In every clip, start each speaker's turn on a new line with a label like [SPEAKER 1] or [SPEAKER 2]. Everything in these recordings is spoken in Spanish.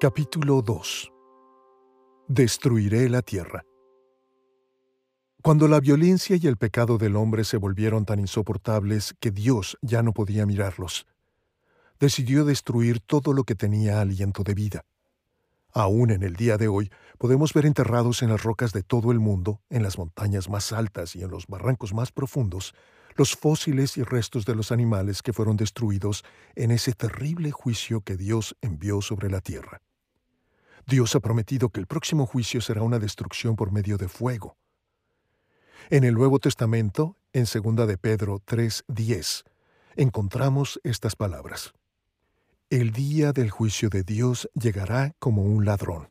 [SPEAKER 1] Capítulo 2 Destruiré la tierra. Cuando la violencia y el pecado del hombre se volvieron tan insoportables que Dios ya no podía mirarlos, decidió destruir todo lo que tenía aliento de vida. Aún en el día de hoy podemos ver enterrados en las rocas de todo el mundo, en las montañas más altas y en los barrancos más profundos, los fósiles y restos de los animales que fueron destruidos en ese terrible juicio que Dios envió sobre la tierra. Dios ha prometido que el próximo juicio será una destrucción por medio de fuego. En el Nuevo Testamento, en 2 de Pedro 3:10, encontramos estas palabras. El día del juicio de Dios llegará como un ladrón.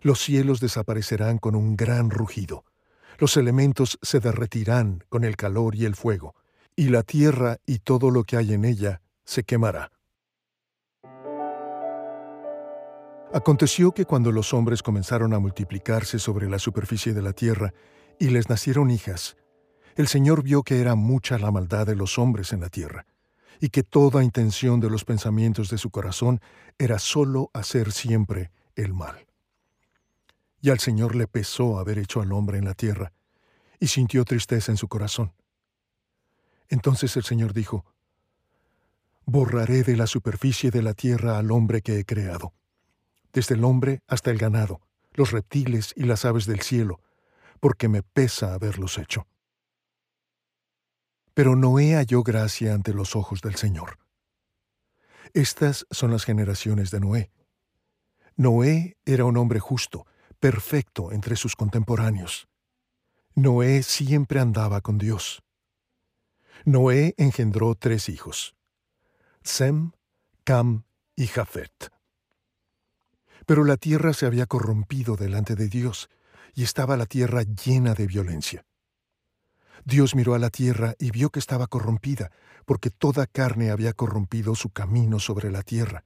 [SPEAKER 1] Los cielos desaparecerán con un gran rugido. Los elementos se derretirán con el calor y el fuego, y la tierra y todo lo que hay en ella se quemará. Aconteció que cuando los hombres comenzaron a multiplicarse sobre la superficie de la tierra y les nacieron hijas, el Señor vio que era mucha la maldad de los hombres en la tierra, y que toda intención de los pensamientos de su corazón era sólo hacer siempre el mal. Y al Señor le pesó haber hecho al hombre en la tierra, y sintió tristeza en su corazón. Entonces el Señor dijo, Borraré de la superficie de la tierra al hombre que he creado desde el hombre hasta el ganado, los reptiles y las aves del cielo, porque me pesa haberlos hecho. Pero Noé halló gracia ante los ojos del Señor. Estas son las generaciones de Noé. Noé era un hombre justo, perfecto entre sus contemporáneos. Noé siempre andaba con Dios. Noé engendró tres hijos, Sem, Cam y Jafet. Pero la tierra se había corrompido delante de Dios, y estaba la tierra llena de violencia. Dios miró a la tierra y vio que estaba corrompida, porque toda carne había corrompido su camino sobre la tierra.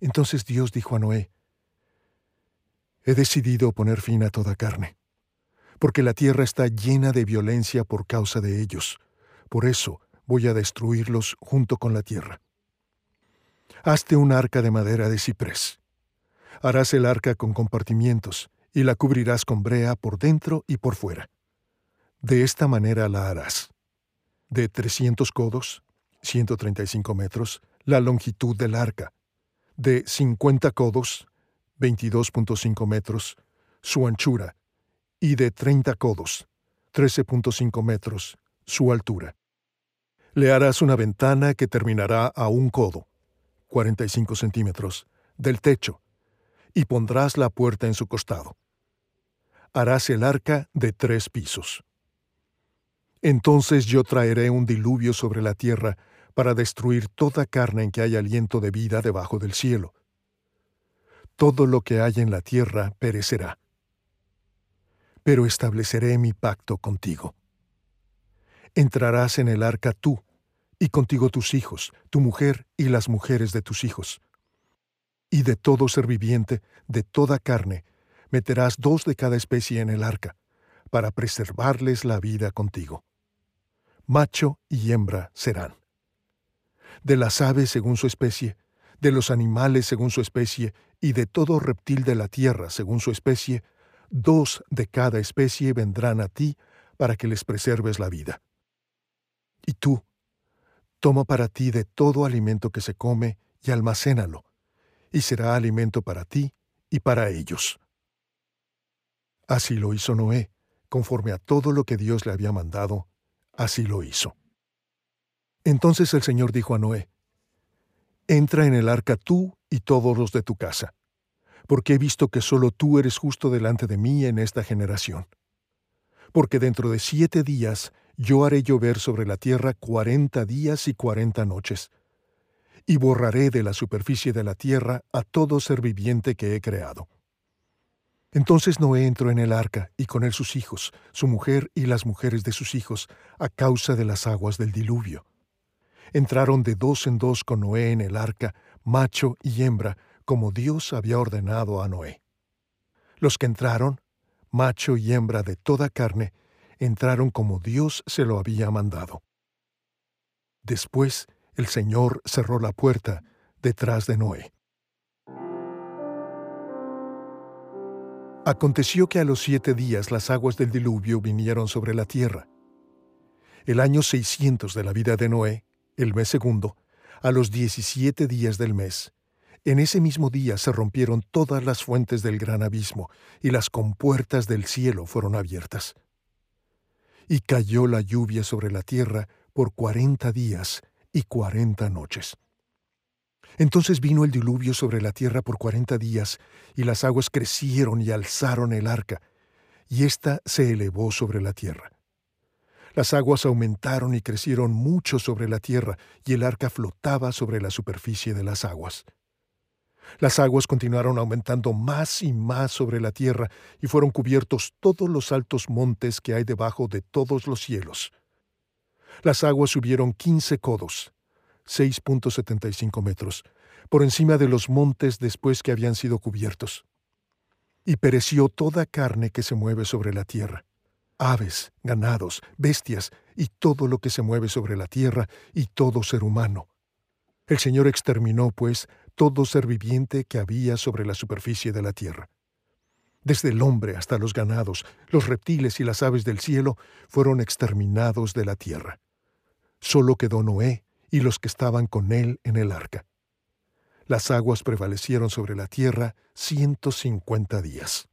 [SPEAKER 1] Entonces Dios dijo a Noé, He decidido poner fin a toda carne, porque la tierra está llena de violencia por causa de ellos. Por eso voy a destruirlos junto con la tierra. Hazte un arca de madera de ciprés Harás el arca con compartimientos, y la cubrirás con brea por dentro y por fuera. De esta manera la harás. De 300 codos, 135 metros, la longitud del arca. De 50 codos, 22.5 metros, su anchura. Y de 30 codos, 13.5 metros, su altura. Le harás una ventana que terminará a un codo, 45 centímetros, del techo y pondrás la puerta en su costado. Harás el arca de tres pisos. Entonces yo traeré un diluvio sobre la tierra para destruir toda carne en que haya aliento de vida debajo del cielo. Todo lo que haya en la tierra perecerá. Pero estableceré mi pacto contigo. Entrarás en el arca tú, y contigo tus hijos, tu mujer y las mujeres de tus hijos y de todo ser viviente, de toda carne, meterás dos de cada especie en el arca, para preservarles la vida contigo. Macho y hembra serán. De las aves según su especie, de los animales según su especie, y de todo reptil de la tierra según su especie, dos de cada especie vendrán a ti para que les preserves la vida. Y tú, toma para ti de todo alimento que se come y almacénalo, y será alimento para ti y para ellos. Así lo hizo Noé, conforme a todo lo que Dios le había mandado, así lo hizo. Entonces el Señor dijo a Noé, Entra en el arca tú y todos los de tu casa, porque he visto que solo tú eres justo delante de mí en esta generación. Porque dentro de siete días yo haré llover sobre la tierra cuarenta días y cuarenta noches, y borraré de la superficie de la tierra a todo ser viviente que he creado. Entonces Noé entró en el arca, y con él sus hijos, su mujer y las mujeres de sus hijos, a causa de las aguas del diluvio. Entraron de dos en dos con Noé en el arca, macho y hembra, como Dios había ordenado a Noé. Los que entraron, macho y hembra de toda carne, entraron como Dios se lo había mandado. Después el Señor cerró la puerta detrás de Noé. Aconteció que a los siete días las aguas del diluvio vinieron sobre la tierra. El año 600 de la vida de Noé, el mes segundo, a los diecisiete días del mes, en ese mismo día se rompieron todas las fuentes del gran abismo, y las compuertas del cielo fueron abiertas. Y cayó la lluvia sobre la tierra por cuarenta días y cuarenta noches. Entonces vino el diluvio sobre la tierra por cuarenta días, y las aguas crecieron y alzaron el arca, y ésta se elevó sobre la tierra. Las aguas aumentaron y crecieron mucho sobre la tierra, y el arca flotaba sobre la superficie de las aguas. Las aguas continuaron aumentando más y más sobre la tierra, y fueron cubiertos todos los altos montes que hay debajo de todos los cielos. Las aguas subieron quince codos, 6.75 metros, por encima de los montes después que habían sido cubiertos. Y pereció toda carne que se mueve sobre la tierra, aves, ganados, bestias y todo lo que se mueve sobre la tierra y todo ser humano. El Señor exterminó, pues, todo ser viviente que había sobre la superficie de la tierra. Desde el hombre hasta los ganados, los reptiles y las aves del cielo fueron exterminados de la tierra. Solo quedó Noé y los que estaban con él en el arca. Las aguas prevalecieron sobre la tierra ciento cincuenta días.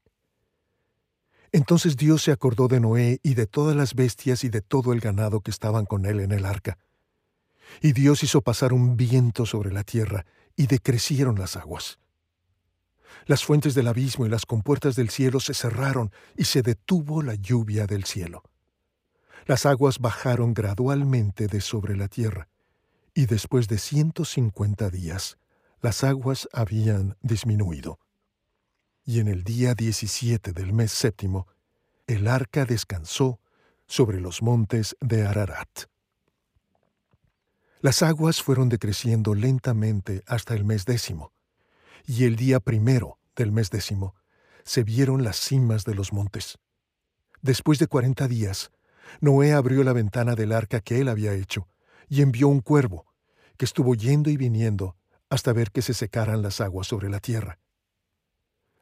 [SPEAKER 1] Entonces Dios se acordó de Noé y de todas las bestias y de todo el ganado que estaban con él en el arca. Y Dios hizo pasar un viento sobre la tierra, y decrecieron las aguas. Las fuentes del abismo y las compuertas del cielo se cerraron, y se detuvo la lluvia del cielo. Las aguas bajaron gradualmente de sobre la tierra, y después de ciento cincuenta días, las aguas habían disminuido. Y en el día diecisiete del mes séptimo, el arca descansó sobre los montes de Ararat. Las aguas fueron decreciendo lentamente hasta el mes décimo, y el día primero del mes décimo se vieron las cimas de los montes. Después de cuarenta días, Noé abrió la ventana del arca que él había hecho, y envió un cuervo, que estuvo yendo y viniendo hasta ver que se secaran las aguas sobre la tierra.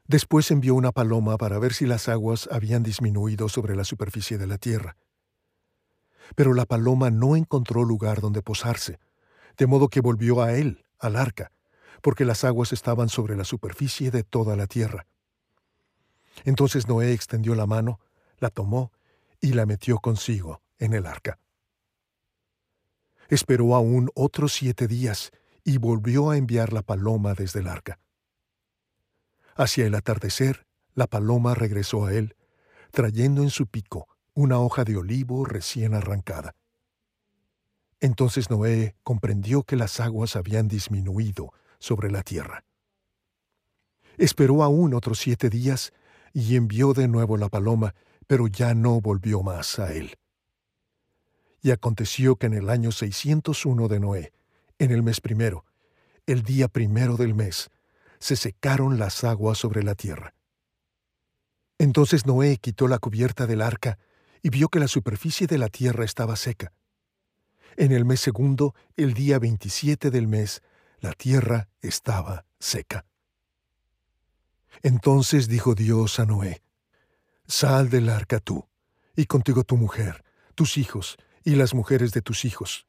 [SPEAKER 1] Después envió una paloma para ver si las aguas habían disminuido sobre la superficie de la tierra. Pero la paloma no encontró lugar donde posarse, de modo que volvió a él, al arca, porque las aguas estaban sobre la superficie de toda la tierra. Entonces Noé extendió la mano, la tomó y la metió consigo en el arca. Esperó aún otros siete días y volvió a enviar la paloma desde el arca. Hacia el atardecer, la paloma regresó a él, trayendo en su pico una hoja de olivo recién arrancada. Entonces Noé comprendió que las aguas habían disminuido sobre la tierra. Esperó aún otros siete días y envió de nuevo la paloma, pero ya no volvió más a él. Y aconteció que en el año 601 de Noé, en el mes primero, el día primero del mes, se secaron las aguas sobre la tierra. Entonces Noé quitó la cubierta del arca y vio que la superficie de la tierra estaba seca. En el mes segundo, el día 27 del mes, la tierra estaba seca. Entonces dijo Dios a Noé, Sal del arca tú, y contigo tu mujer, tus hijos, y las mujeres de tus hijos.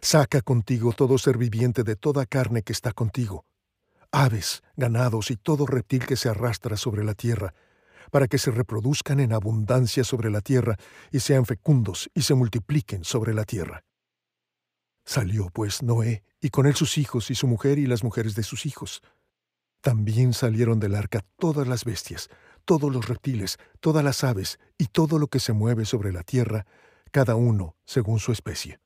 [SPEAKER 1] Saca contigo todo ser viviente de toda carne que está contigo, aves, ganados y todo reptil que se arrastra sobre la tierra, para que se reproduzcan en abundancia sobre la tierra y sean fecundos y se multipliquen sobre la tierra. Salió pues Noé, y con él sus hijos y su mujer y las mujeres de sus hijos. También salieron del arca todas las bestias, todos los reptiles, todas las aves y todo lo que se mueve sobre la tierra, cada uno según su especie.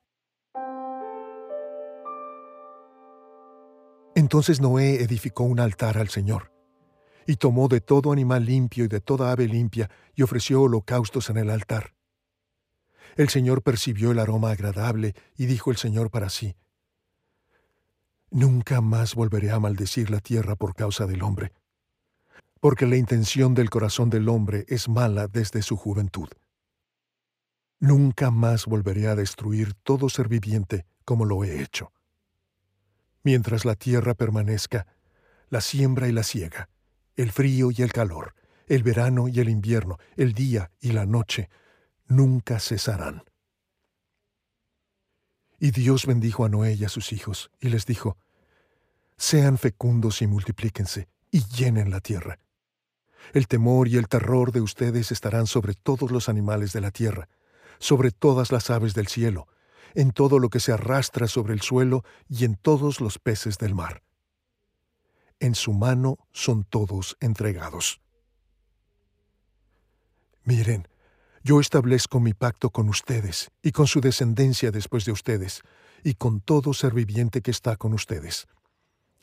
[SPEAKER 1] Entonces Noé edificó un altar al Señor, y tomó de todo animal limpio y de toda ave limpia, y ofreció holocaustos en el altar. El Señor percibió el aroma agradable, y dijo el Señor para sí, Nunca más volveré a maldecir la tierra por causa del hombre, porque la intención del corazón del hombre es mala desde su juventud. Nunca más volveré a destruir todo ser viviente como lo he hecho. Mientras la tierra permanezca, la siembra y la siega, el frío y el calor, el verano y el invierno, el día y la noche, nunca cesarán. Y Dios bendijo a Noé y a sus hijos, y les dijo, Sean fecundos y multiplíquense, y llenen la tierra. El temor y el terror de ustedes estarán sobre todos los animales de la tierra, sobre todas las aves del cielo, en todo lo que se arrastra sobre el suelo y en todos los peces del mar. En su mano son todos entregados. Miren, yo establezco mi pacto con ustedes y con su descendencia después de ustedes, y con todo ser viviente que está con ustedes.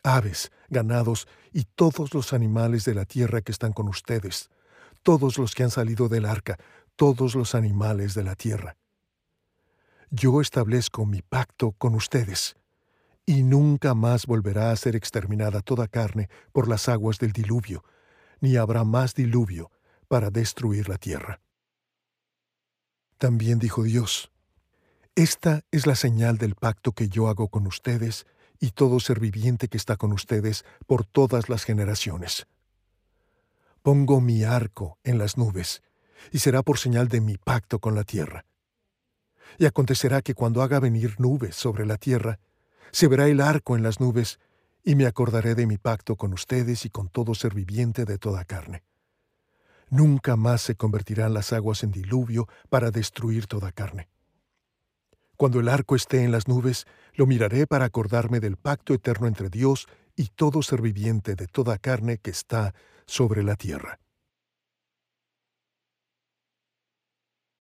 [SPEAKER 1] Aves, ganados y todos los animales de la tierra que están con ustedes, todos los que han salido del arca, todos los animales de la tierra. Yo establezco mi pacto con ustedes, y nunca más volverá a ser exterminada toda carne por las aguas del diluvio, ni habrá más diluvio para destruir la tierra. También dijo Dios, Esta es la señal del pacto que yo hago con ustedes y todo ser viviente que está con ustedes por todas las generaciones. Pongo mi arco en las nubes, y será por señal de mi pacto con la tierra. Y acontecerá que cuando haga venir nubes sobre la tierra, se verá el arco en las nubes, y me acordaré de mi pacto con ustedes y con todo ser viviente de toda carne. Nunca más se convertirán las aguas en diluvio para destruir toda carne. Cuando el arco esté en las nubes, lo miraré para acordarme del pacto eterno entre Dios y todo ser viviente de toda carne que está sobre la tierra.